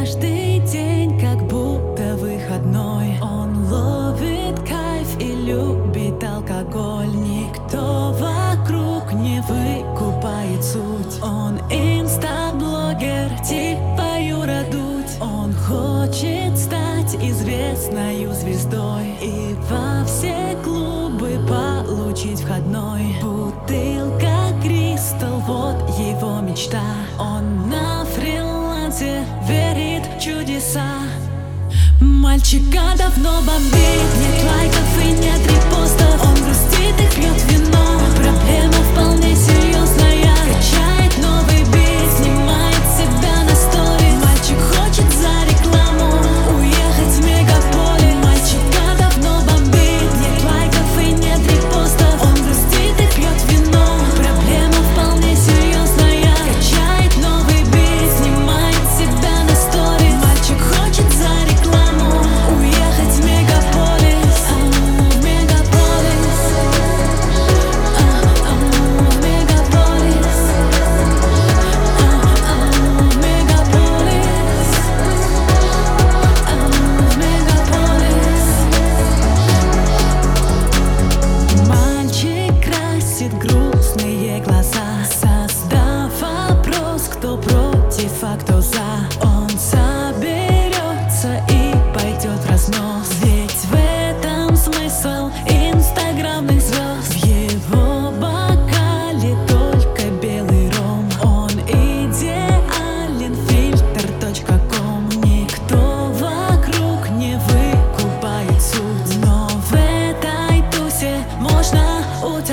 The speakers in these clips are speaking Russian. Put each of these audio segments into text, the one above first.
Каждый день как будто выходной. Он ловит кайф и любит алкоголь. Никто вокруг не выкупает суть. Он инстаблогер типа Юра Дудь. Он хочет стать известной звездой. И во все клубы получить входной. Бутылка Кристал, вот его мечта. Он на фрилансе чудеса Мальчика давно бомбит, нет лайков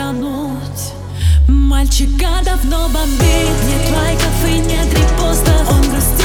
утонуть Мальчика давно бомбит Нет лайков и нет репостов. Он грустит.